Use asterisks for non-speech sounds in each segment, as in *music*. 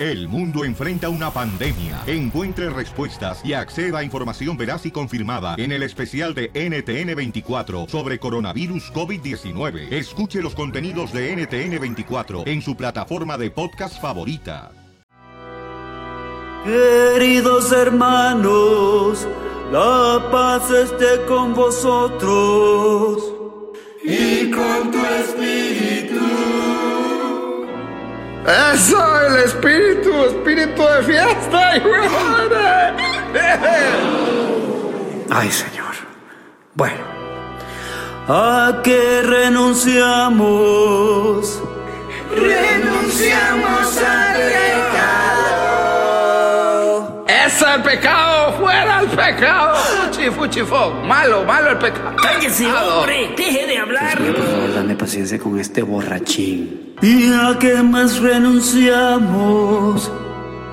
El mundo enfrenta una pandemia. Encuentre respuestas y acceda a información veraz y confirmada en el especial de NTN24 sobre coronavirus COVID-19. Escuche los contenidos de NTN24 en su plataforma de podcast favorita. Queridos hermanos, la paz esté con vosotros y con tu espíritu. Eso, el espíritu, espíritu de fiesta. *laughs* Ay, Señor. Bueno, ¿a qué renunciamos? Renunciamos al pecado. ¡Es el pecado! ¡Fuera el pecado! Fuchi, fuchi, fo. Malo, malo el pecado. ¡Cállese, hombre! ¡Deje de hablar! Por favor, dame paciencia con este borrachín. ¿Y a qué más renunciamos?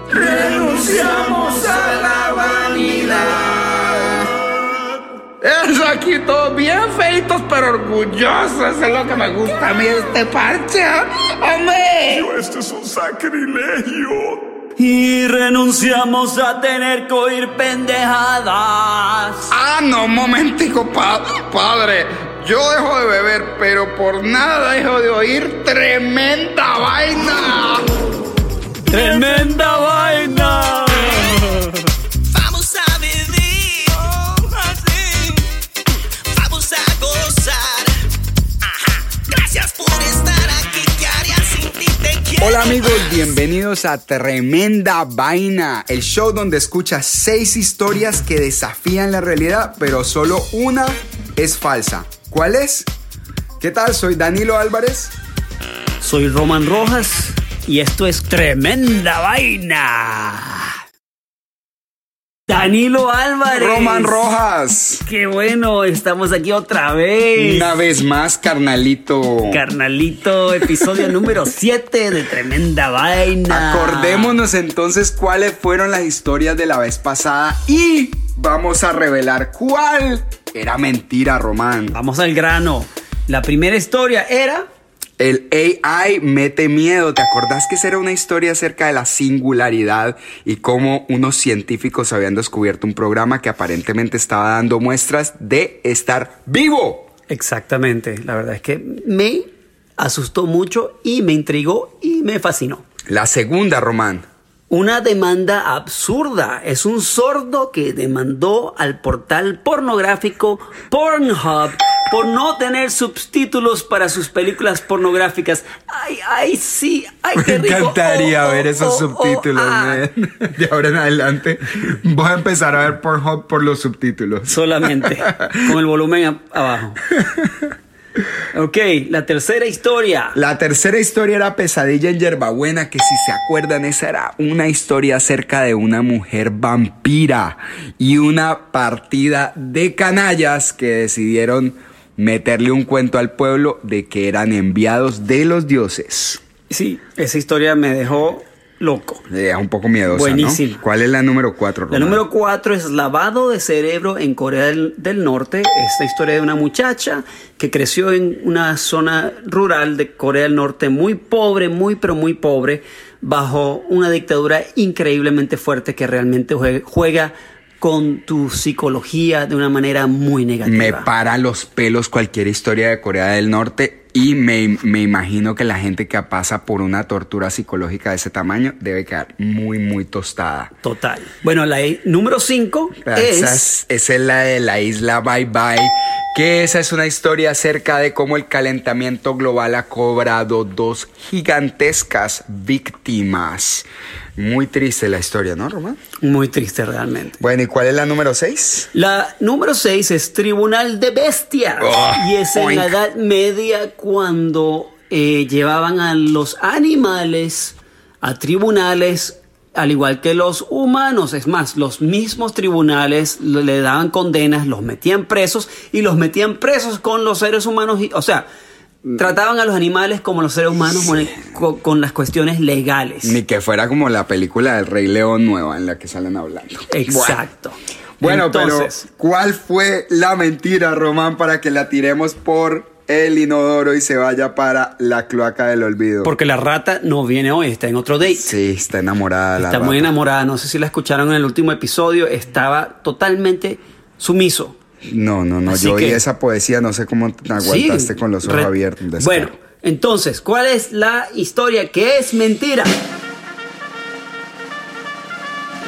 Renunciamos a la vanidad. Es aquí todos bien feitos pero orgullosos. Es lo que me gusta a mí este parche. ¡Hombre! Esto es un sacrilegio. Y renunciamos a tener que oír pendejadas. Ah, no, un momentico, pa- padre. Yo dejo de beber, pero por nada dejo de oír tremenda vaina. ¡Tremenda vaina! Hola amigos, bienvenidos a Tremenda Vaina, el show donde escuchas seis historias que desafían la realidad, pero solo una es falsa. ¿Cuál es? ¿Qué tal? Soy Danilo Álvarez. Soy Roman Rojas y esto es Tremenda Vaina. Danilo Álvarez. Roman Rojas. Qué bueno, estamos aquí otra vez. Una vez más, carnalito. Carnalito, episodio *laughs* número 7 de Tremenda Vaina. Acordémonos entonces cuáles fueron las historias de la vez pasada y vamos a revelar cuál era mentira, Román. Vamos al grano. La primera historia era El AI mete miedo. ¿Te acordás que esa era una historia acerca de la singularidad y cómo unos científicos habían descubierto un programa que aparentemente estaba dando muestras de estar vivo? Exactamente, la verdad es que me asustó mucho y me intrigó y me fascinó. La segunda, Román. Una demanda absurda. Es un sordo que demandó al portal pornográfico Pornhub por no tener subtítulos para sus películas pornográficas. Ay, ay, sí, ay, qué Me rico. encantaría Oh, ver oh, esos oh, subtítulos, ah. De ahora en adelante voy a empezar a ver Pornhub por los subtítulos. Solamente, con el volumen abajo. Ok, la tercera historia. La tercera historia era Pesadilla en Yerbabuena, que si se acuerdan, esa era una historia acerca de una mujer vampira y una partida de canallas que decidieron meterle un cuento al pueblo de que eran enviados de los dioses. Sí, esa historia me dejó loco. Eh, un poco miedosa, Buenísimo. ¿no? ¿Cuál es la número cuatro, La número cuatro es lavado de cerebro en Corea del, del Norte. Esta historia de una muchacha que creció en una zona rural de Corea del Norte muy pobre, muy pero muy pobre, bajo una dictadura increíblemente fuerte que realmente jue- juega con tu psicología de una manera muy negativa. Me para los pelos cualquier historia de Corea del Norte Y me, me imagino que la gente que pasa por una tortura psicológica de ese tamaño debe quedar muy, muy tostada. Total. Bueno, la número 5 Esa es... es, esa es la de la isla Bye Bye, que esa es una historia acerca de cómo el calentamiento global ha cobrado dos gigantescas víctimas. Muy triste la historia, ¿no, Román? Muy triste realmente. Bueno, ¿y cuál es la número 6? La número 6 es Tribunal de Bestias. Oh, y es en la. Edad Media cuando eh, llevaban a los animales a tribunales al igual que los humanos. Es más, los mismos tribunales le daban condenas, los metían presos y los metían presos con los seres humanos. o sea, trataban a los animales como los seres humanos con- con, con las cuestiones legales. Ni que fuera como la película del Rey León nueva en la que salen hablando. Exacto. Bueno, Entonces, pero ¿cuál fue la mentira, Román, para que la tiremos por el inodoro y se vaya para la cloaca del olvido? porque la rata no viene hoy, está en otro date. Sí, está enamorada la Está muy rata. enamorada, no sé si la escucharon en el último episodio, estaba totalmente sumiso. No, no, no. Así yo oí que- esa poesía, no sé cómo te aguantaste Sí, con los ojos re- abiertos. descaro. Bueno, entonces, ¿cuál es la historia que es mentira?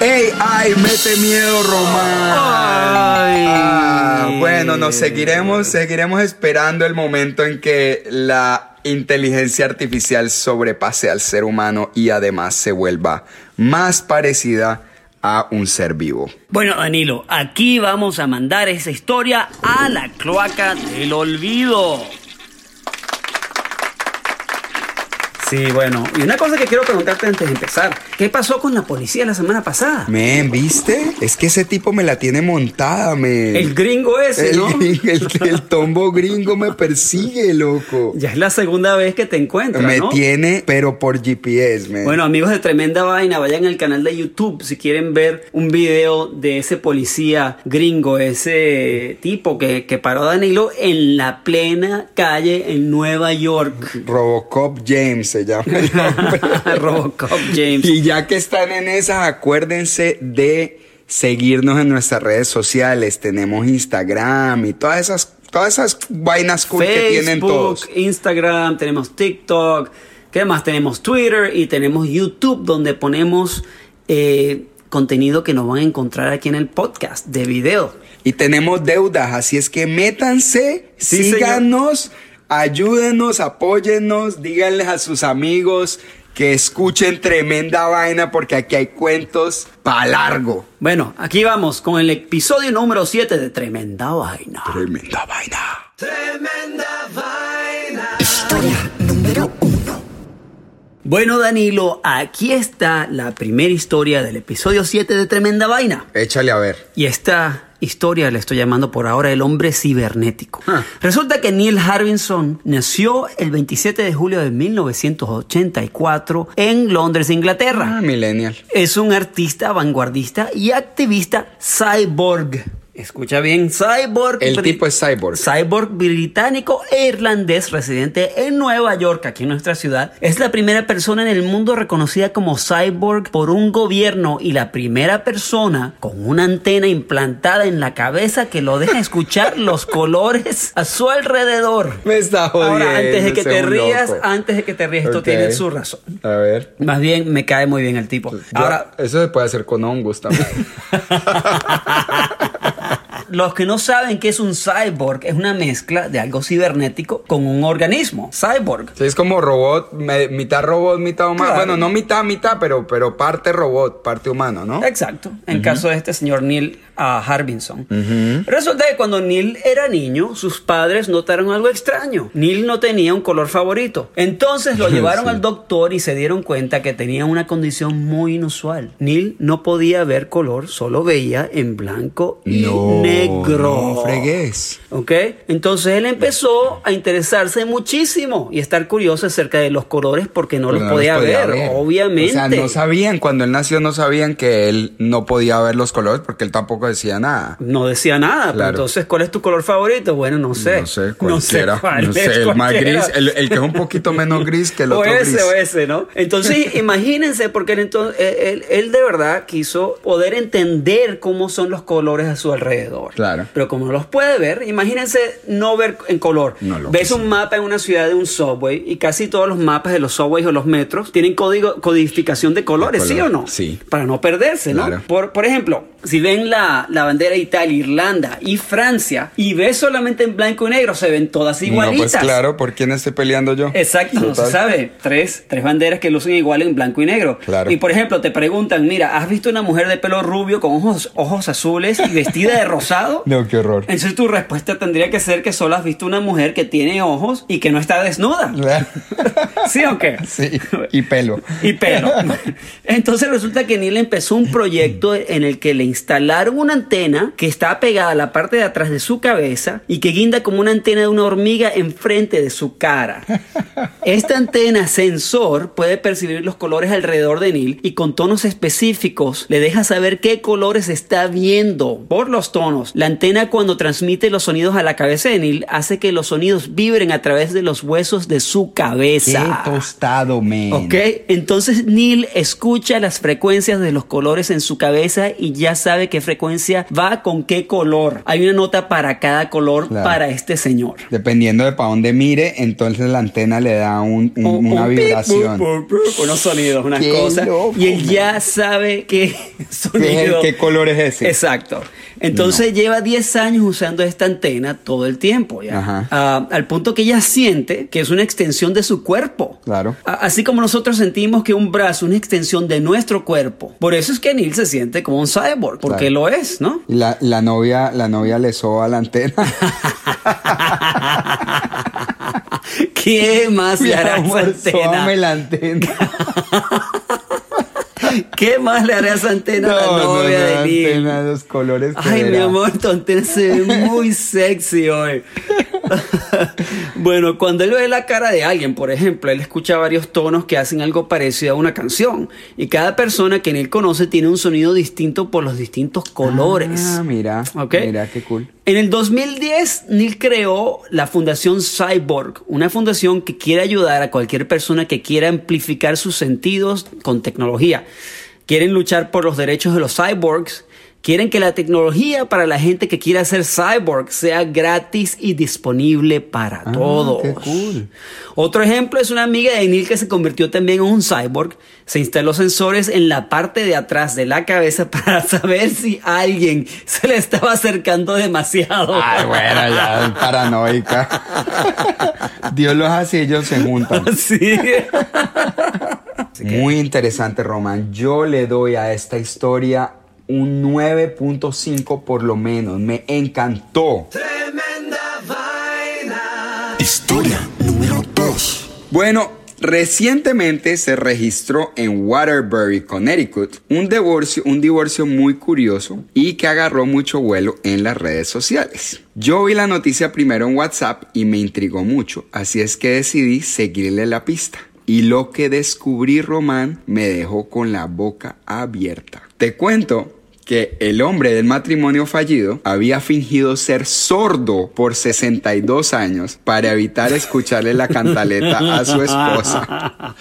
¡Ey, ay, mete miedo, Román! Ay. Ah, bueno, nos seguiremos, seguiremos esperando el momento en que la inteligencia artificial sobrepase al ser humano y además se vuelva más parecida a un ser vivo. Bueno, Danilo, aquí vamos a mandar esa historia a la cloaca del olvido. Sí, bueno, y una cosa que quiero preguntarte antes de empezar, ¿qué pasó con la policía la semana pasada? Men, ¿viste? Es que ese tipo me la tiene montada, men. El gringo ese, el, ¿no? el- el tombo gringo me persigue, loco. Ya es la segunda vez que te encuentras, Me ¿no? tiene, pero por GPS, men. Bueno, amigos de Tremenda Vaina, vayan al canal de YouTube si quieren ver un video de ese policía gringo, ese tipo que, que paró a Danilo en la plena calle en Nueva York. Robocop James se llama el *laughs* nombre. Robocop James. Y ya que están en esas, acuérdense de seguirnos en nuestras redes sociales. Tenemos Instagram y todas esas, todas esas vainas cool que tienen todos. Instagram, tenemos TikTok, ¿qué más? Tenemos Twitter y tenemos YouTube donde ponemos eh, contenido que nos van a encontrar aquí en el podcast de video. Y tenemos deudas, así es que métanse, Sí, señor. Ayúdenos, apóyennos, díganles a sus amigos que escuchen tremenda vaina porque aquí hay cuentos pa' largo. Bueno, aquí vamos con el episodio número 7 de Tremenda Vaina. Tremenda vaina. Bueno, Danilo, aquí está la primera historia del episodio 7 de Tremenda Vaina. Échale a ver. Y esta historia le estoy llamando por ahora el hombre cibernético. Ah. Resulta que Neil Harbinson nació el 27 de julio de 1984 en Londres, Inglaterra. Ah, millennial. Es un artista vanguardista y activista cyborg. Escucha bien, cyborg. El tipo es cyborg. Cyborg británico e irlandés residente en Nueva York, aquí en nuestra ciudad. Es la primera persona en el mundo reconocida como cyborg por un gobierno y la primera persona con una antena implantada en la cabeza que lo deja escuchar *laughs* los colores a su alrededor. Me está jodiendo. Ahora, antes de que te rías, loco. antes de que te rías, esto Ok. tiene su razón. A ver. Más bien, me cae muy bien el tipo. Yo- Ahora, eso se puede hacer con hongos también. *laughs* los que no saben qué es un cyborg, es una mezcla de algo cibernético con un organismo. Cyborg. Sí, es como robot, me- mitad robot, mitad humano. Claro. Bueno, no mitad, mitad, pero, pero parte robot, parte humano, ¿no? Exacto. En caso de este señor Neil ah, Harbinson. Resulta que cuando Neil era niño, sus padres notaron algo extraño. Neil no tenía un color favorito. Entonces lo *laughs* llevaron Sí. al doctor y se dieron cuenta que tenía una condición muy inusual. Neil no podía ver color, solo veía en blanco y negro. No fregues. ¿Ok? Entonces él empezó a interesarse muchísimo y estar curioso acerca de los colores porque no los podía, ver, obviamente. O sea, no sabían, cuando él nació no sabían que él no podía ver los colores porque él tampoco decía nada. No decía nada. pero. Entonces, ¿cuál es tu color favorito? Bueno, no sé. No sé, No sé cualquiera. cuál No sé, el más cualquiera. gris, el, el que es un poquito menos gris que el o otro ese gris. o ese, ¿no? Entonces, *laughs* imagínense, porque él, entonces, él, él de verdad quiso poder entender cómo son los colores a su alrededor. Color. Claro. Pero como no los puede ver, imagínense no ver en color. No, lo Ves un mapa en una ciudad de un subway y casi todos los mapas de los subways o los metros tienen código, codificación de colores, ¿sí o no? sí. Para no perderse, ¿no? Claro. Por, por ejemplo, si ven la, la bandera de Italia, Irlanda y Francia y ves solamente en blanco y negro, se ven todas No, igualitas. pues claro, ¿por quién estoy peleando yo? Exacto, no se sabe. Tres, tres banderas que lucen igual en blanco y negro. Claro. Y por ejemplo, te preguntan, mira, ¿has visto una mujer de pelo rubio con ojos, ojos azules y vestida de rosado? *laughs* No, qué horror. Entonces tu respuesta tendría que ser que solo has visto una mujer que tiene ojos y que no está desnuda. *laughs* ¿Sí o qué? Sí, y pelo. Y pelo. *laughs* Entonces resulta que Neil empezó un proyecto en el que le instalaron una antena que está pegada a la parte de atrás de su cabeza y que guinda como una antena de una hormiga enfrente de su cara. Esta antena sensor puede percibir los colores alrededor de Neil y con tonos específicos le deja saber qué colores está viendo por los tonos. La antena cuando transmite los sonidos a la cabeza de Neil hace que los sonidos vibren a través de los huesos de su Qué cabeza. tostado, men. Ok, entonces Neil escucha las frecuencias de los colores en su cabeza y ya sabe qué frecuencia va con qué color. Hay una nota para cada color Claro. para este señor. Dependiendo de para dónde mire, entonces la antena le da un- un- Un- una un pip, vibración. pum, pum, unos sonidos, unas Qué cosas. loco, y él man. ya sabe qué ¿Qué, sonido. qué color es ese? Exacto. Entonces lleva 10 años usando esta antena todo el tiempo, ¿ya? Ajá. Ah, al punto que ella siente que es una extensión de su cuerpo. Claro. Así como nosotros sentimos que un brazo es una extensión de nuestro cuerpo. Por eso es que Neil se siente como un cyborg, porque Claro. lo es, ¿no? La, la novia, la novia le soba la antena. *laughs* ¿Qué más *laughs* le hará amor, antena? la antena. *laughs* ¿Qué más le hará esa antena a la No, no, novia no, de Neil? antena los colores. que Ay, mi amor, tu antena se ve muy sexy hoy. *laughs* bueno, cuando él ve la cara de alguien, por ejemplo, él escucha varios tonos que hacen algo parecido a una canción. Y cada persona que él conoce tiene un sonido distinto por los distintos colores. Ah, mira. Ok. Mira qué cool. En el 2010, Neil creó la Fundación Cyborg, una fundación que quiere ayudar a cualquier persona que quiera amplificar sus sentidos con tecnología. Quieren luchar por los derechos de los cyborgs. Quieren que la tecnología para la gente que quiera ser cyborg sea gratis y disponible para Ah, todos. qué cool. Otro ejemplo es una amiga de Neil que se convirtió también en un cyborg. Se instaló sensores en la parte de atrás de la cabeza *laughs* para saber si alguien se le estaba acercando demasiado. Ay, bueno, ya, paranoica. *laughs* Dios los hace y ellos se juntan. *laughs* Sí. Muy interesante, Román. Yo le doy a esta historia un 9.5 por lo menos. Me encantó. Historia número 2. Bueno, recientemente se registró en Waterbury, Connecticut, un divorcio, un divorcio muy curioso y que agarró mucho vuelo en las redes sociales. Yo vi la noticia primero en WhatsApp y me intrigó mucho, así es que decidí seguirle la pista. Y lo que descubrí, Román, me dejó con la boca abierta. Te cuento que el hombre del matrimonio fallido había fingido ser sordo por 62 años para evitar escucharle la cantaleta a su esposa.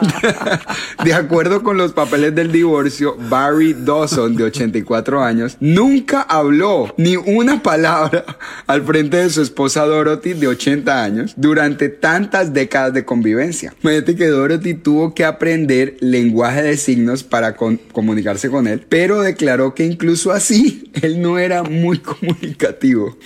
*laughs* de acuerdo con los papeles del divorcio, Barry Dawson, de 84 años, nunca habló ni una palabra al frente de su esposa Dorothy, de 80 años, durante tantas décadas de convivencia. Imagínate que Dorothy tuvo que aprender lenguaje de signos para con- comunicarse con él, pero declaró que incluso así *laughs* él no era muy comunicativo.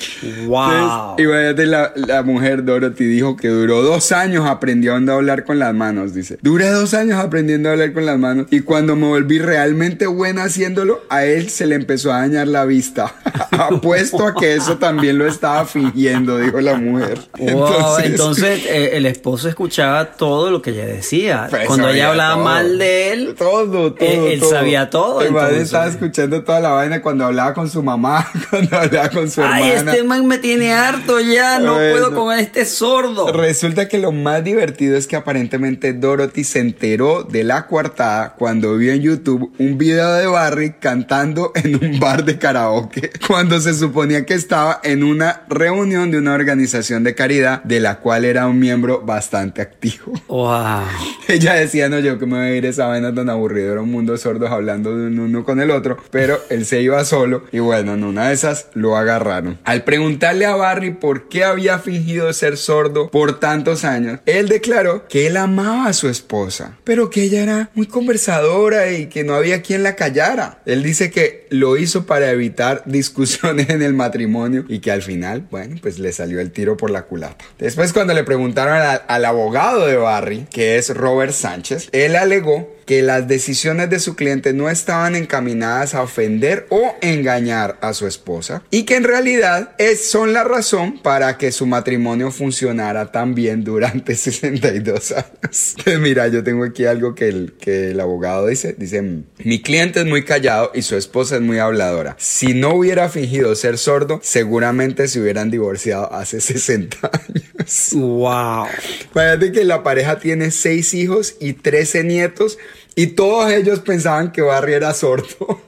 Wow. Entonces, la, la mujer Dorothy dijo que duró dos años aprendiendo a hablar con las manos, dice. Duré dos años aprendiendo a hablar con las manos y cuando me volví realmente buena haciéndolo, a él se le empezó a dañar la vista. *laughs* Apuesto a que eso también lo estaba fingiendo, dijo la mujer. Wow, entonces, eh, el esposo escuchaba todo lo que ella decía. Pues, Cuando ella hablaba todo. mal de él, Todo, todo. él, él todo. sabía todo. Entonces. estaba escuchando toda la vaina cuando hablaba con su mamá, *laughs* cuando hablaba con su Ay, hermana. este man me tiene harto ya, no Bueno. puedo con este sordo. Resulta que lo más divertido es que aparentemente Dorothy se enteró de la coartada cuando vio en YouTube un video de Barry cantando en un bar de karaoke, *laughs* cuando se suponía que estaba en una reunión de una organización de caridad de la cual era un miembro bastante activo. *laughs* Wow. Ella decía, no, yo que me voy a ir a esa vaina tan aburrido, era un mundo de sordos hablando de un uno con el otro, pero pero él se iba solo y bueno, en una de esas lo agarraron. Al preguntarle a Barry por qué había fingido ser sordo por tantos años, él declaró que él amaba a su esposa, pero que ella era muy conversadora y que no había quien la callara. Él dice que lo hizo para evitar *laughs* discusiones en el matrimonio y que al final, bueno, pues le salió el tiro por la culata. Después cuando le preguntaron al, al abogado de Barry, que es Robert Sánchez, él alegó que las decisiones de su cliente no estaban encaminadas a ofender o engañar a su esposa y que en realidad es, son la razón para que su matrimonio funcionara tan bien durante *laughs* 62 años. *laughs* Mira, yo tengo aquí algo que el, que el abogado dice. Dice, mi cliente es muy callado y su esposa es muy habladora. Si no hubiera fingido ser sordo, seguramente se hubieran divorciado hace 60 años. Wow. Fíjate que la pareja tiene 6 hijos y 13 nietos. Y todos ellos pensaban que Barry era sordo.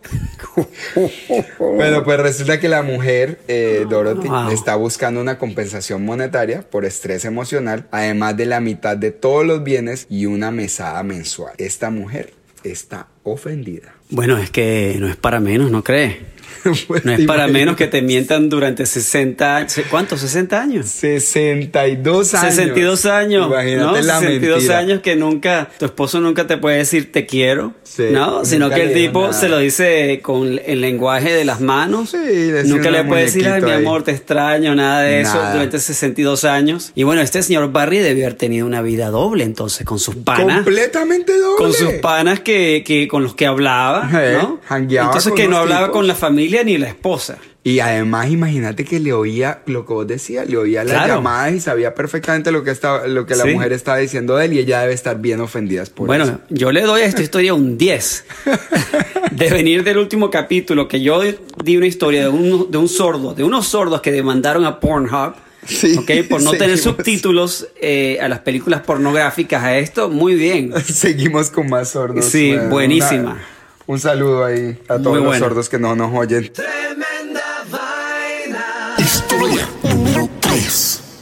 *laughs* bueno, pues resulta que la mujer, eh, Dorothy, Wow. está buscando una compensación monetaria por estrés emocional, además de la mitad de todos los bienes y una mesada mensual. Esta mujer está ofendida. Bueno, es que no es para menos, ¿no crees? *laughs* Pues, No es para menos que te mientan durante 60, ¿cuántos? ¿60 años? 62 años. 62 años, Imagínate ¿no? la 62 mentira. años que nunca, tu esposo nunca te puede decir te quiero, Sí, ¿no? Sino que el tipo nada. se lo dice con el lenguaje de las manos. Sí, nunca le puede decir, ay, mi muñequito ahí". amor, te extraño, nada de eso durante 62 años. Y bueno, este señor Barry debió haber tenido una vida doble entonces con sus panas. Completamente doble. Con sus panas que, que con los que hablaba, ¿no? Entonces que no hablaba tipos. con la familia ni la esposa. Y además, imagínate que le oía lo que vos decías, le oía las Claro. llamadas y sabía perfectamente lo que, estaba, lo que la Sí. mujer estaba diciendo de él y ella debe estar bien ofendida por Bueno, eso. yo le doy a esta historia un 10. *laughs* De venir del último capítulo, que yo di una historia de un, de un sordo, de unos sordos que demandaron a Pornhub. Sí, ok, por no tener subtítulos eh, a las películas pornográficas, a esto, muy bien. *laughs* Seguimos con más sordos. Sí, Bueno, buenísima. una- un saludo ahí a Muy todos los bueno. sordos que no nos oyen.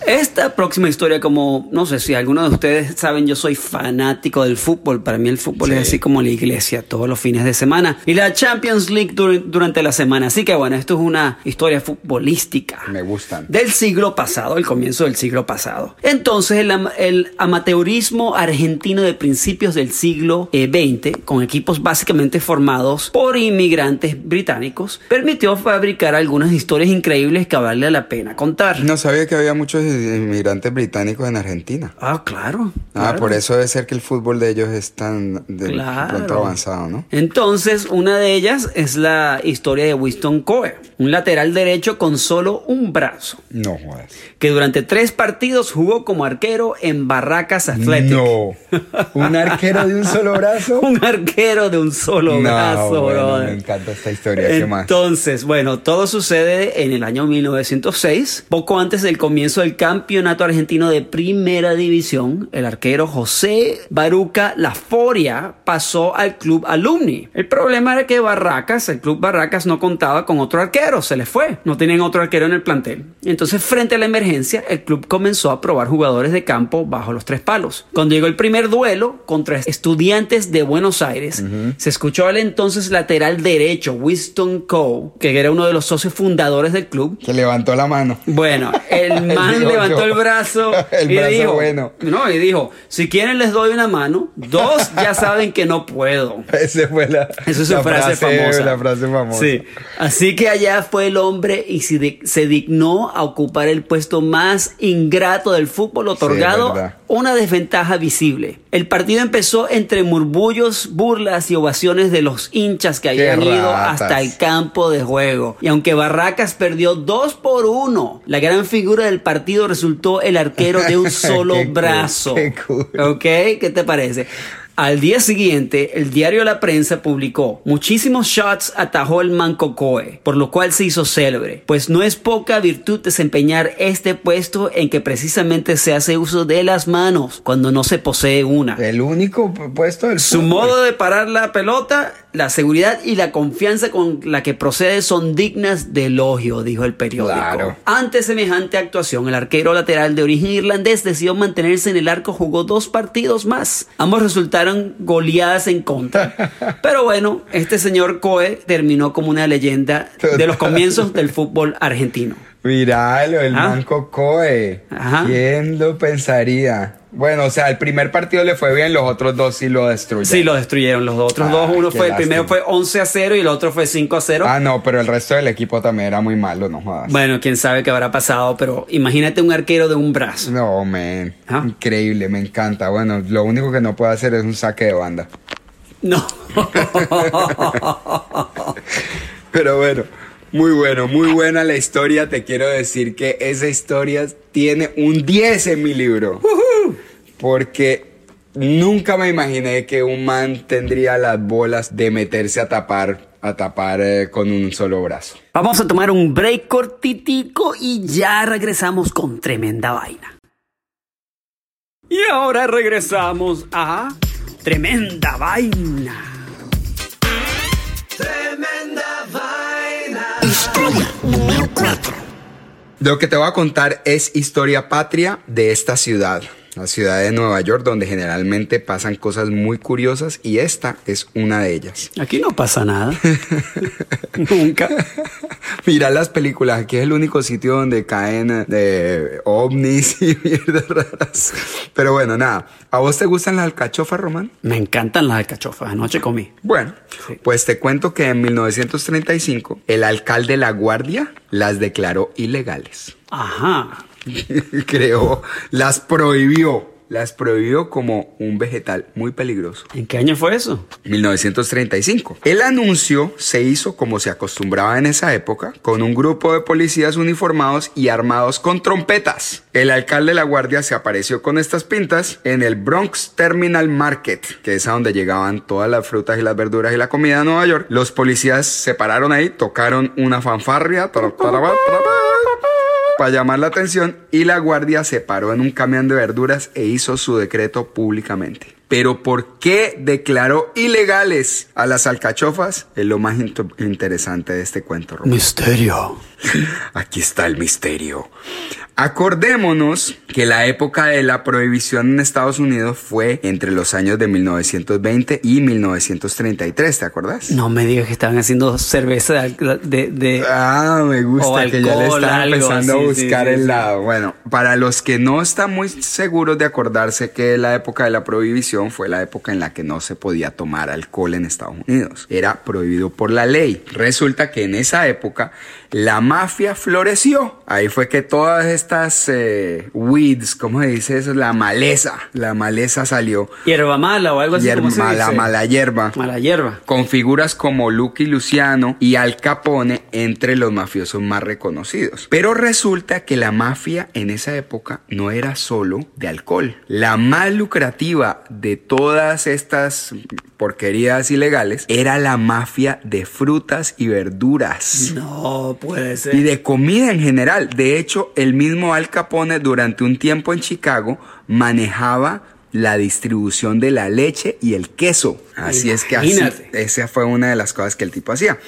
Esta próxima historia, como no sé si algunos de ustedes saben, yo soy fanático del fútbol. Para mí el fútbol es así como la iglesia, todos los fines de semana. Y la Champions League dur- durante la semana. Así que bueno, esto es una historia futbolística. Me gustan. Del siglo pasado, el comienzo del siglo pasado. Entonces, el, am- el amateurismo argentino de principios del siglo eh, XX, con equipos básicamente formados por inmigrantes británicos, permitió fabricar algunas historias increíbles que vale la pena contar. No sabía que había muchos inmigrantes británicos en Argentina. Ah, claro. Ah, claro. por eso debe ser que el fútbol de ellos es tan de Claro. pronto avanzado, ¿no? Entonces, una de ellas es la historia de Winston Coe, un lateral derecho con solo un brazo, No jodas. que durante tres partidos jugó como arquero en Barracas Athletic. No. *laughs* ¿Un arquero de un solo brazo? *laughs* un arquero de un solo No, brazo, bueno, brother. me encanta esta historia. ¿Qué más? Entonces, bueno, todo sucede en el año 1906, poco antes del comienzo del campeonato argentino de primera división. El arquero José Baruca Laforia pasó al club Alumni. El problema era que Barracas, el club Barracas, no contaba con otro arquero, se le fue. No tenían otro arquero en el plantel. Entonces, frente a la emergencia, el club comenzó a probar jugadores de campo bajo los tres palos. Cuando llegó el primer duelo contra estudiantes de Buenos Aires, se escuchó al entonces lateral derecho Winston Coe, que era uno de los socios fundadores del club. Que levantó la mano. Bueno, el *laughs* man levantó el brazo *laughs* El y brazo dijo, bueno. no, y dijo, si quieren les doy una mano, dos ya saben que no puedo. *laughs* Esa fue la, Esa es su la frase, famosa. La frase famosa. Sí. Así que allá fue el hombre y se, di- se dignó a ocupar el puesto más ingrato del fútbol, otorgado una desventaja visible. El partido empezó entre murmullos, burlas y ovaciones de los hinchas que habían ido hasta el campo de juego. Y aunque Barracas perdió dos por uno, la gran figura del partido resultó el arquero de un *laughs* solo Qué cool, brazo. qué cool. ¿Ok? ¿Qué te parece? Al día siguiente, el diario La Prensa publicó muchísimos shots atajó el manco Coe, por lo cual se hizo célebre, pues no es poca virtud desempeñar este puesto en que precisamente se hace uso de las manos cuando no se posee una. El único pu- puesto del Su fútbol. modo de parar la pelota la seguridad y la confianza con la que procede son dignas de elogio, dijo el periódico. Claro. Ante semejante actuación, el arquero lateral de origen irlandés decidió mantenerse en el arco, jugó dos partidos más. Ambos resultaron goleadas en contra. *laughs* Pero bueno, este señor Coe terminó como una leyenda de los comienzos del fútbol argentino. Míralo, el Ah. Manco Coe. Ajá. ¿Quién lo pensaría? Bueno, o sea, el primer partido le fue bien, los otros dos sí lo destruyeron. Sí, lo destruyeron los otros Ah, dos. Uno fue, el primero fue 11 a 0 y el otro fue 5 a 0. Ah, no, pero el resto del equipo también era muy malo, no jodas. Bueno, quién sabe qué habrá pasado, pero imagínate un arquero de un brazo. No, man. Ah. Increíble, me encanta. Bueno, lo único que no puede hacer es un saque de banda. No. *laughs* Pero bueno, muy bueno, muy buena la historia. Te quiero decir que esa historia tiene un 10 en mi libro. Porque nunca me imaginé que un man tendría las bolas de meterse a tapar, a tapar eh, con un solo brazo. Vamos a tomar un break cortitico y ya regresamos con tremenda vaina. Y ahora regresamos a tremenda vaina. Lo que te voy a contar es historia patria de esta ciudad, la ciudad de Nueva York, donde generalmente pasan cosas muy curiosas y esta es una de ellas. Aquí no pasa nada. *laughs* Nunca. Mira las películas, aquí es el único sitio donde caen eh, de ovnis y *laughs* mierdas raras. Pero bueno, nada. ¿A vos te gustan las alcachofas, Román? Me encantan las alcachofas. Anoche comí. Bueno, Sí. pues te cuento que en 1935 el alcalde La Guardia las declaró ilegales. Ajá. *laughs* Creó, las prohibió, las prohibió como un vegetal muy peligroso. ¿En qué año fue eso? 1935. El anuncio se hizo como se acostumbraba en esa época, con un grupo de policías uniformados y armados con trompetas. El alcalde de la guardia se apareció con estas pintas en el Bronx Terminal Market, que es a donde llegaban todas las frutas y las verduras y la comida de Nueva York. Los policías se pararon ahí, tocaron una fanfarria. Para llamar la atención y la guardia se paró en un camión de verduras e hizo su decreto públicamente. Pero ¿por qué declaró ilegales a las alcachofas? Es lo más int- interesante de este cuento. Misterio. *laughs* Aquí está el misterio. Acordémonos que la época de la prohibición en Estados Unidos fue entre los años de 1920 y 1933, ¿te acuerdas? No me digas que estaban haciendo cerveza de... de, Ah, me gusta O que ya le están algo empezando a sí, buscar sí, el lado. Bueno, para los que no están muy seguros de acordarse que la época de la prohibición fue la época en la que no se podía tomar alcohol en Estados Unidos. Era prohibido por la ley. Resulta que en esa época la mafia floreció. Ahí fue que todas estas eh, weeds, ¿cómo se dice eso? La maleza. La maleza salió. hierba mala o algo así. Hierba- mala hierba Mala hierba. con figuras como Lucky Luciano y Al Capone entre los mafiosos más reconocidos. Pero resulta que la mafia en esa época no era solo de alcohol. La más lucrativa de todas estas porquerías ilegales era la mafia de frutas y verduras. No puede ser. Y de comida en general. De hecho, el mismo Al Capone durante un tiempo en Chicago manejaba la distribución de la leche y el queso. Así es que así, esa fue una de las cosas que el tipo hacía.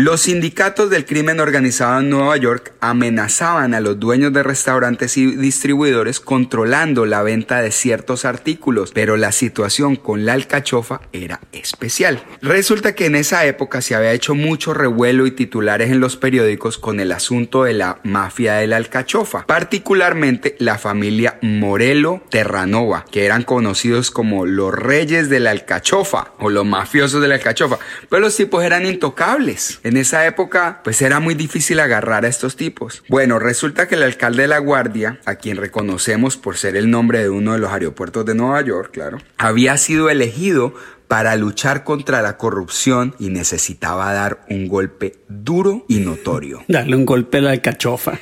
Los sindicatos del crimen organizado en Nueva York amenazaban a los dueños de restaurantes y distribuidores controlando la venta de ciertos artículos, pero la situación con la alcachofa era especial. Resulta que en esa época se había hecho mucho revuelo y titulares en los periódicos con el asunto de la mafia de la alcachofa, particularmente la familia Morelo Terranova, que eran conocidos como los reyes de la alcachofa o los mafiosos de la alcachofa, pero los tipos eran intocables. En esa época, pues era muy difícil agarrar a estos tipos. Bueno, resulta que el alcalde de la Guardia, a quien reconocemos por ser el nombre de uno de los aeropuertos de Nueva York, claro, había sido elegido para luchar contra la corrupción y necesitaba dar un golpe duro y notorio. *laughs* Darle un golpe a la alcachofa.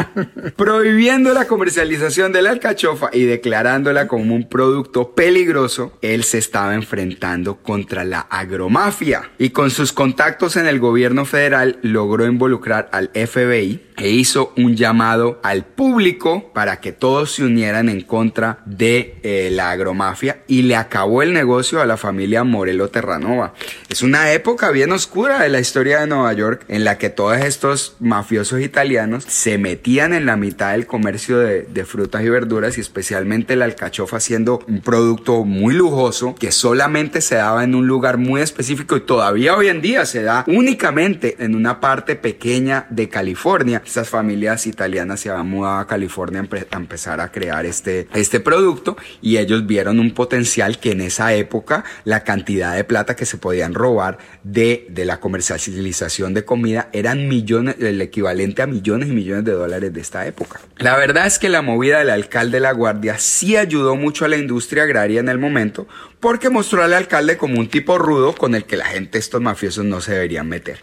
*laughs* Prohibiendo la comercialización de la alcachofa y declarándola como un producto peligroso, él se estaba enfrentando contra la agromafia y con sus contactos en el gobierno federal logró involucrar al FBI e hizo un llamado al público para que todos se unieran en contra de eh, la agromafia y le acabó el negocio a la familia familia Morello Terranova. Es una época bien oscura de la historia de Nueva York en la que todos estos mafiosos italianos se metían en la mitad del comercio de, de frutas y verduras y especialmente la alcachofa siendo un producto muy lujoso que solamente se daba en un lugar muy específico y todavía hoy en día se da únicamente en una parte pequeña de California. Estas familias italianas se habían mudado a California a empezar a crear este, este producto y ellos vieron un potencial que en esa época la cantidad de plata que se podían robar de, de la comercialización de comida eran millones, el equivalente a millones y millones de dólares de esta época. La verdad es que la movida del alcalde de la Guardia sí ayudó mucho a la industria agraria en el momento porque mostró al alcalde como un tipo rudo con el que la gente, estos mafiosos, no se deberían meter.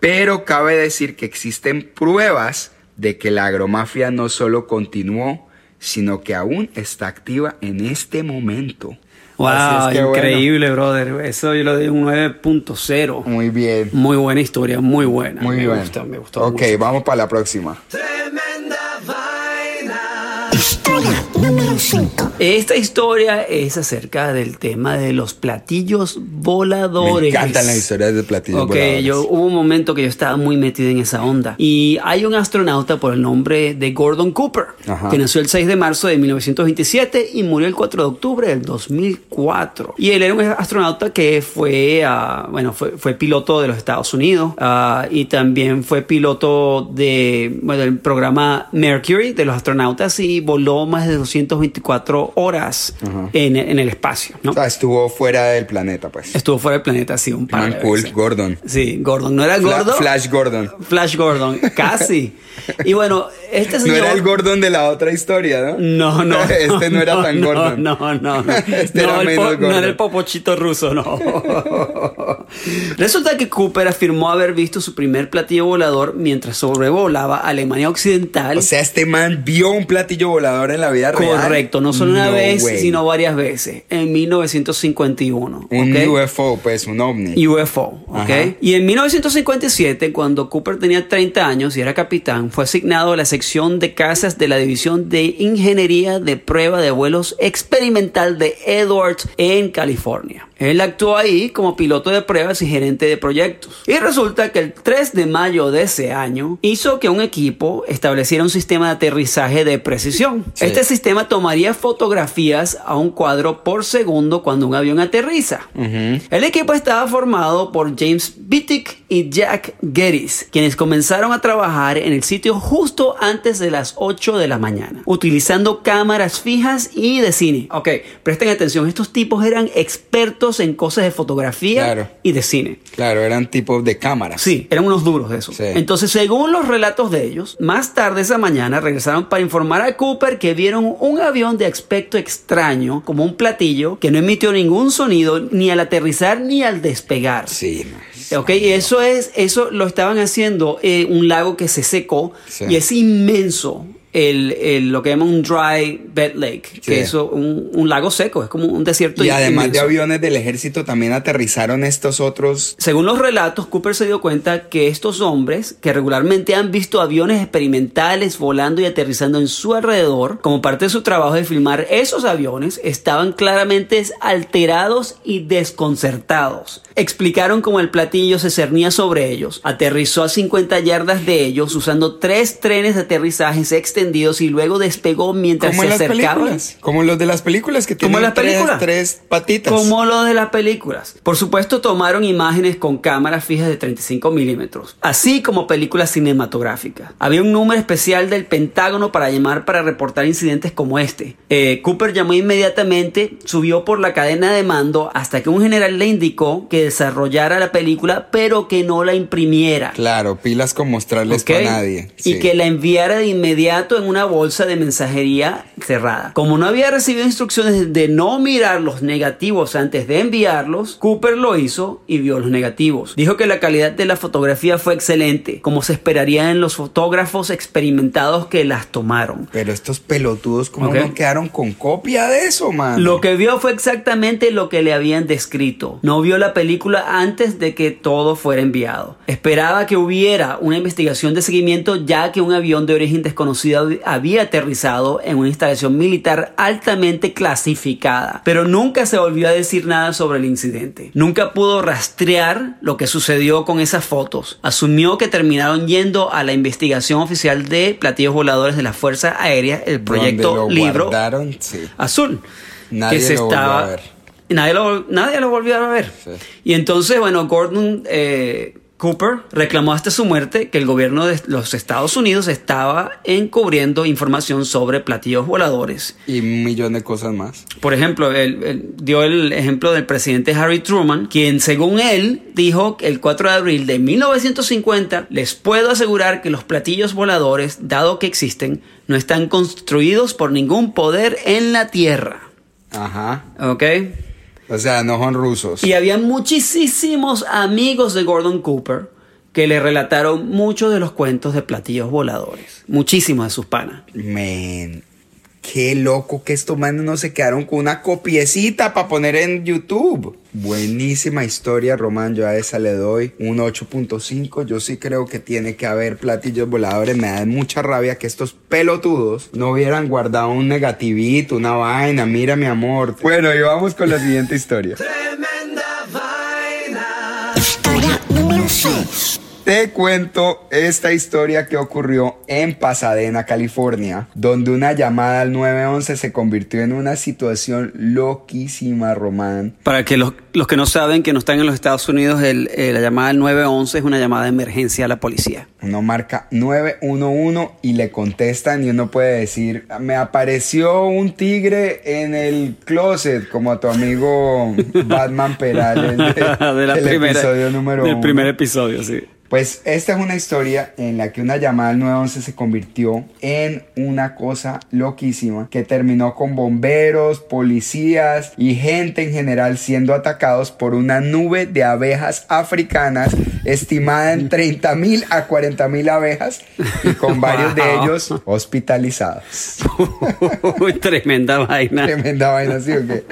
Pero cabe decir que existen pruebas de que la agromafia no solo continuó, sino que aún está activa en este momento. Wow, Así es que, bueno, increíble, brother. Eso yo lo doy un 9.0. muy bien. Muy buena historia, muy buena. Muy me bien. Gustó, me gustó. Ok, mucho. vamos para la próxima. Historia número 5. Esta historia es acerca del tema de los platillos voladores. Me encantan las historias de platillos Ok, voladores. yo hubo un momento que yo estaba muy metido en esa onda. Y hay un astronauta por el nombre de Gordon Cooper, Ajá. que nació el 6 de marzo de 1927 y murió el 4 de octubre del 2004. Y él era un astronauta que fue, ah, bueno, fue, fue piloto de los Estados Unidos ah, y también fue piloto de, bueno, del programa Mercury de los astronautas y voló más de 224 horas en, en el espacio, ¿no? O sea, estuvo fuera del planeta, pues. Estuvo fuera del planeta, sí, un par Man de cool, veces. Gordon. Sí, Gordon. ¿No era Fla- gordo? Flash Gordon. Flash Gordon, casi. Y bueno, este No señor... era el Gordon de la otra historia, ¿no? No, no. *laughs* Este no era tan no, Gordon. No, no, no. *laughs* Este no, era menos po- no era el popochito ruso, no. *laughs* Resulta que Cooper afirmó haber visto su primer platillo volador mientras sobrevolaba Alemania Occidental. O sea, este man vio un platillo volador en la vida real. Correcto, no solo una No vez, way. sino varias veces, en 1951. Un. UFO, pues, un ovni. UFO, ¿ok? Ajá. Y en 1957, cuando Cooper tenía 30 años y era capitán, fue asignado a la sección de casas de la División de Ingeniería de Prueba de Vuelos Experimental de Edwards en California. Él actuó ahí como piloto de pruebas y gerente de proyectos. Y resulta que el 3 de mayo de ese año hizo que un equipo estableciera un sistema de aterrizaje de precisión. Sí. Este sistema tomaría fotografías a un cuadro por segundo cuando un avión aterriza. El equipo estaba formado por James Bittick y Jack Geddes, quienes comenzaron a trabajar en el sitio justo antes de las 8 de la mañana, utilizando cámaras fijas y de cine. Ok, presten atención, estos tipos eran expertos en cosas de fotografía Claro. y de cine. Claro, eran tipos de cámaras. Sí, eran unos duros de eso. Sí. Entonces, según los relatos de ellos, más tarde esa mañana regresaron para informar a Cooper que vieron un avión de aspecto extraño, como un platillo, que no emitió ningún sonido ni al aterrizar ni al despegar. Sí, no. Ok, y eso es, eso lo estaban haciendo en un lago que se secó Sí. y es inmenso. El, el- lo que llaman un dry bed lake, Sí. que es un, un lago seco, es como un desierto. Y además de inmenso. aviones del ejército también aterrizaron estos otros. Según los relatos, Cooper se dio cuenta que estos hombres, que regularmente han visto aviones experimentales volando y aterrizando en su alrededor, como parte de su trabajo de filmar esos aviones, estaban claramente alterados y desconcertados. Explicaron cómo el platillo se cernía sobre ellos, aterrizó a 50 yardas de ellos usando tres trenes de aterrizaje extendidos y luego despegó mientras Como se películas. Como los de las películas que tienen las películas. Tres, tres patitas. Como lo de las películas. Por supuesto, tomaron imágenes con cámaras fijas de 35 milímetros, así como películas cinematográficas. Había un número especial del Pentágono para llamar para reportar incidentes como este. Eh, Cooper llamó inmediatamente, subió por la cadena de mando hasta que un general le indicó que desarrollara la película, pero que no la imprimiera. Claro, pilas con mostrarles ¿ok? para nadie. Y que la enviara de inmediato en una bolsa de mensajería cerrada. Como no había recibido instrucciones de no mirar los negativos antes de enviarlos, Cooper lo hizo y vio los negativos. Dijo que la calidad de la fotografía fue excelente, como se esperaría en los fotógrafos experimentados que las tomaron. Pero estos pelotudos, ¿cómo no quedaron con copia de eso, man? Lo que vio fue exactamente lo que le habían descrito. No vio la película antes de que todo fuera enviado. Esperaba que hubiera una investigación de seguimiento ya que un avión de origen desconocido había, había aterrizado en una instalación militar altamente clasificada, pero nunca se volvió a decir nada sobre el incidente. Nunca pudo rastrear lo que sucedió con esas fotos. Asumió que terminaron yendo a la investigación oficial de platillos voladores de la Fuerza Aérea, el proyecto lo Libro sí. Azul. Nadie que se lo volvió estaba, a ver. y Nadie lo, nadie lo volvió a ver. Sí. Y entonces, bueno, Gordon eh, Cooper reclamó hasta su muerte que el gobierno de los Estados Unidos estaba encubriendo información sobre platillos voladores. Y un millón de cosas más. Por ejemplo, él, él dio el ejemplo del presidente Harry Truman, quien según él dijo que el 4 de abril de 1950, les puedo asegurar que los platillos voladores, dado que existen, no están construidos por ningún poder en la Tierra. Ajá. ¿Ok? O sea, no son rusos. Y había muchísimos amigos de Gordon Cooper que le relataron muchos de los cuentos de platillos voladores. Muchísimos de sus panas. Men, qué loco que estos manos no se quedaron con una copiecita para poner en YouTube. Buenísima historia, Román. Yo a esa le doy un 8.5. Yo sí creo que tiene que haber platillos voladores. Me da mucha rabia que estos pelotudos no hubieran guardado un negativito, una vaina. Mira, mi amor. Bueno, y vamos con la siguiente historia. Historia Te cuento esta historia que ocurrió en Pasadena, California, donde una llamada al 911 se convirtió en una situación loquísima, Román. Para que los, los que no saben que no están en los Estados Unidos, el- eh, la llamada al 911 es una llamada de emergencia a la policía. Uno marca 911 y le contestan y uno puede decir, me apareció un tigre en el closet, como a tu amigo *laughs* Batman Perales de- De la del primera- episodio número del uno. primer episodio, sí. Pues esta es una historia en la que una llamada al 911 se convirtió en una cosa loquísima que terminó con bomberos, policías y gente en general siendo atacados por una nube de abejas africanas estimada en 30 mil a 40 mil abejas y con *laughs* varios de ellos hospitalizados. *laughs* Tremenda vaina. Tremenda vaina, ¿sí o qué?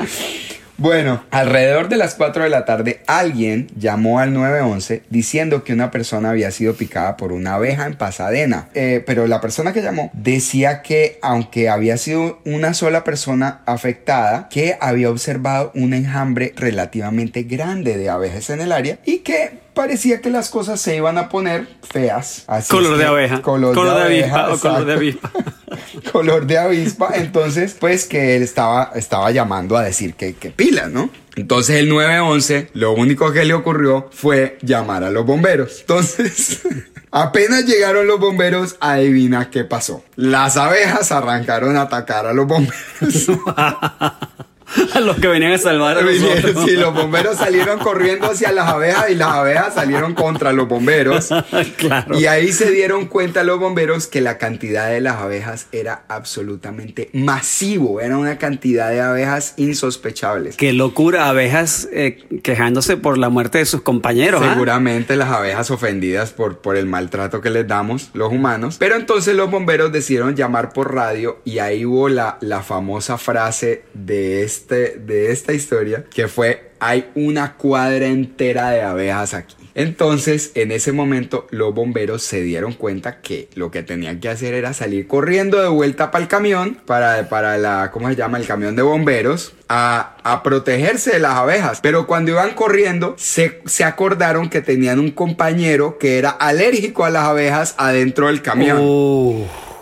Bueno, alrededor de las 4 de la tarde alguien llamó al 911 diciendo que una persona había sido picada por una abeja en Pasadena. Eh, pero la persona que llamó decía que aunque había sido una sola persona afectada, que había observado un enjambre relativamente grande de abejas en el área y que parecía que las cosas se iban a poner feas. Así Color es de abeja. Color, Color de abeja, avispa o color de avispa. *laughs* color de avispa. Entonces, pues que él estaba, estaba llamando a decir que, que pila, ¿no? Entonces el 911, lo único que le ocurrió fue llamar a los bomberos. Entonces, *laughs* apenas llegaron los bomberos, adivina qué pasó. Las abejas arrancaron a atacar a los bomberos. *laughs* *laughs* a los que venían a salvar a nosotros. Sí, los bomberos salieron corriendo hacia las abejas y las abejas salieron contra los bomberos. *laughs* claro. Y ahí se dieron cuenta los bomberos que la cantidad de las abejas era absolutamente masivo. Era una cantidad de abejas insospechables. Qué locura, abejas eh, quejándose por la muerte de sus compañeros. ¿ah? Seguramente las abejas ofendidas por, por el maltrato que les damos los humanos. Pero entonces los bomberos decidieron llamar por radio y ahí hubo la, la famosa frase de, este, de esta historia que fue hay una cuadra entera de abejas aquí. Entonces, en ese momento, los bomberos se dieron cuenta que lo que tenían que hacer era salir corriendo de vuelta para el camión, para, para la, ¿cómo se llama? El camión de bomberos, a, protegerse de las abejas. Pero cuando iban corriendo, se, se acordaron que tenían un compañero que era alérgico a las abejas adentro del camión.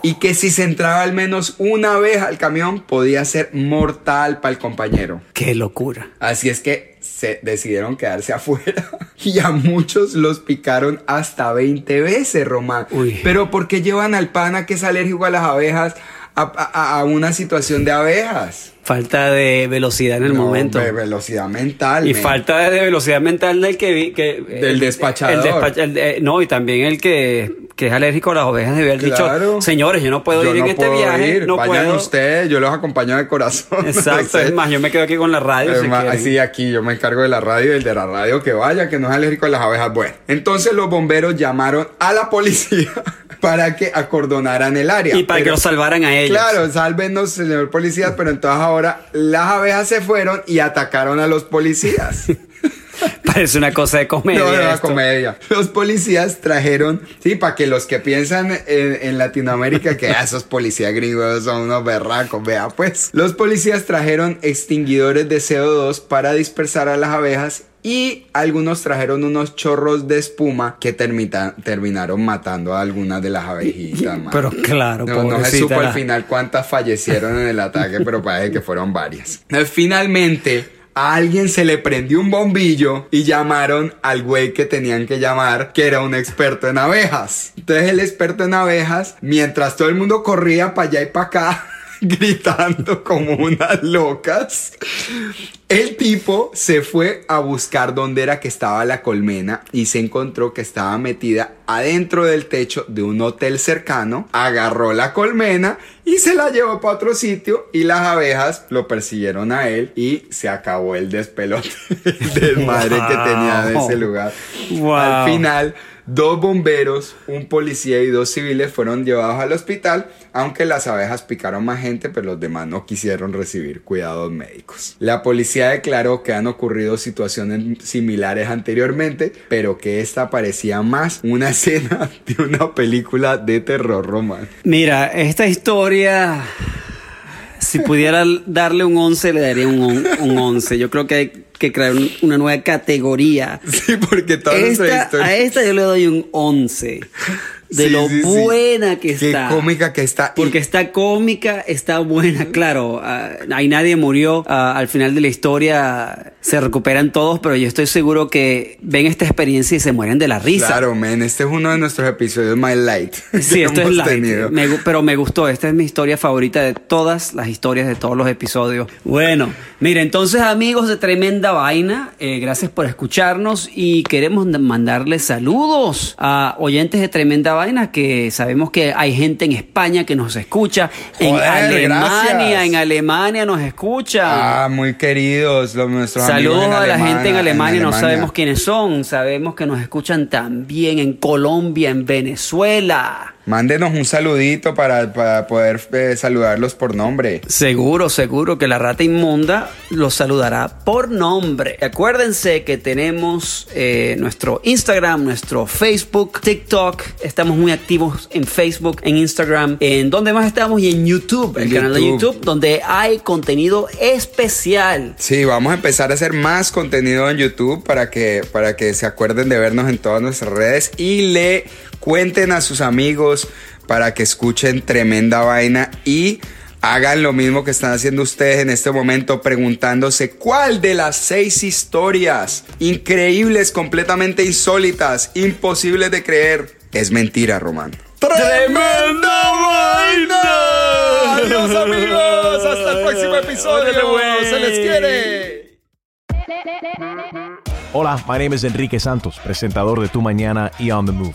Y que si se entraba al menos una abeja al camión, podía ser mortal para el compañero. qué locura. Así es que se decidieron quedarse *laughs* afuera y a muchos los picaron hasta 20 veces, Román. Uy. Pero ¿por qué llevan al pana que es alérgico a las abejas a, una situación de abejas? Falta de velocidad en el No, momento. ve- velocidad mental. Y falta de velocidad mental del que vi que Del el- despachador. el despacha- el de- no, y también el que, que es alérgico a las ovejas debe haber Claro. dicho, señores, yo no puedo Yo ir en no este puedo viaje, ir, no Vayan puedo. ustedes, yo los acompaño de corazón. *laughs* Exacto, es más, yo me quedo aquí con la radio. Es si más, así aquí yo me encargo de la radio y el de la radio que vaya, que no es alérgico a las abejas. Bueno, entonces los bomberos llamaron a la policía *laughs* para que acordonaran el área. y para que los salvaran a ellos. Claro, sálvenos, señor policía, pero entonces ahora las abejas se fueron y atacaron a los policías. *laughs* Parece una cosa de *laughs* comedia. No, no, esto. comedia. Los policías trajeron, sí, para que los que piensan en, en Latinoamérica que ah, esos policías gringos son unos berracos, vea pues. Los policías trajeron extinguidores de CO2 para dispersar a las abejas y algunos trajeron unos chorros de espuma que termita- terminaron matando a algunas de las abejitas. man. Pero claro, no, no se supo la- al final cuántas fallecieron en el ataque, pero parece que fueron varias. Finalmente, a alguien se le prendió un bombillo y llamaron al güey que tenían que llamar, que era un experto en abejas. Entonces el experto en abejas, mientras todo el mundo corría para allá y para acá, *laughs* *laughs* gritando como unas locas, el tipo se fue a buscar dónde era que estaba la colmena y se encontró que estaba metida adentro del techo de un hotel cercano, agarró la colmena y se la llevó para otro sitio y las abejas lo persiguieron a él y se acabó el despelote *laughs* del *laughs* madre que tenía de ese lugar. Wow. Al final, dos bomberos, un policía y dos civiles fueron llevados al hospital, aunque las abejas picaron más gente, pero los demás no quisieron recibir cuidados médicos. La policía declaró que han ocurrido situaciones similares anteriormente, pero que esta parecía más una *laughs* escena de una película de terror romano. Mira, esta historia, si pudiera darle un 11, le daría un, on- un 11. Yo creo que hay que crear un- una nueva categoría. Sí, porque toda nuestra Esta- a esta yo le doy un 11. De Sí, lo sí, sí. buena que Qué está. cómica que está. Porque está cómica, está buena, claro. ah, ahí nadie murió. ah, al final de la historia se recuperan todos, pero yo estoy seguro que ven esta experiencia y se mueren de la risa. Claro, men, este es uno de nuestros episodios My Light. Sí, esto es light, me pero me gustó. Esta es mi historia favorita de todas las historias de todos los episodios. Bueno, mira, entonces amigos de Tremenda Vaina, eh, gracias por escucharnos y queremos mandarles saludos a oyentes de Tremenda Vaina que sabemos que hay gente en España que nos escucha, en Alemania, gracias. en Alemania nos escucha. Ah, muy queridos los nuestros Saludos amigos en a la Alemania- gente en Alemania, no Alemania. sabemos quiénes son, sabemos que nos escuchan también en Colombia, en Venezuela. Mándenos un saludito para, para poder eh, saludarlos por nombre. Seguro, seguro que la rata inmunda los saludará por nombre. Acuérdense que tenemos eh, nuestro Instagram, nuestro Facebook, TikTok. Estamos muy activos en Facebook, en Instagram. ¿En dónde más estamos? Y en YouTube, el canal de YouTube. YouTube, donde hay contenido especial. Sí, vamos a empezar a hacer más contenido en YouTube para que, para que se acuerden de vernos en todas nuestras redes y le cuenten a sus amigos para que escuchen tremenda vaina y hagan lo mismo que están haciendo ustedes en este momento preguntándose cuál de las seis historias increíbles, completamente insólitas, imposibles de creer, es mentira, Román. ¡Tremenda vaina! Adiós *laughs* amigos, hasta el próximo episodio. Se les quiere. Hola, my name is Enrique Santos, presentador de Tu Mañana y On the Move.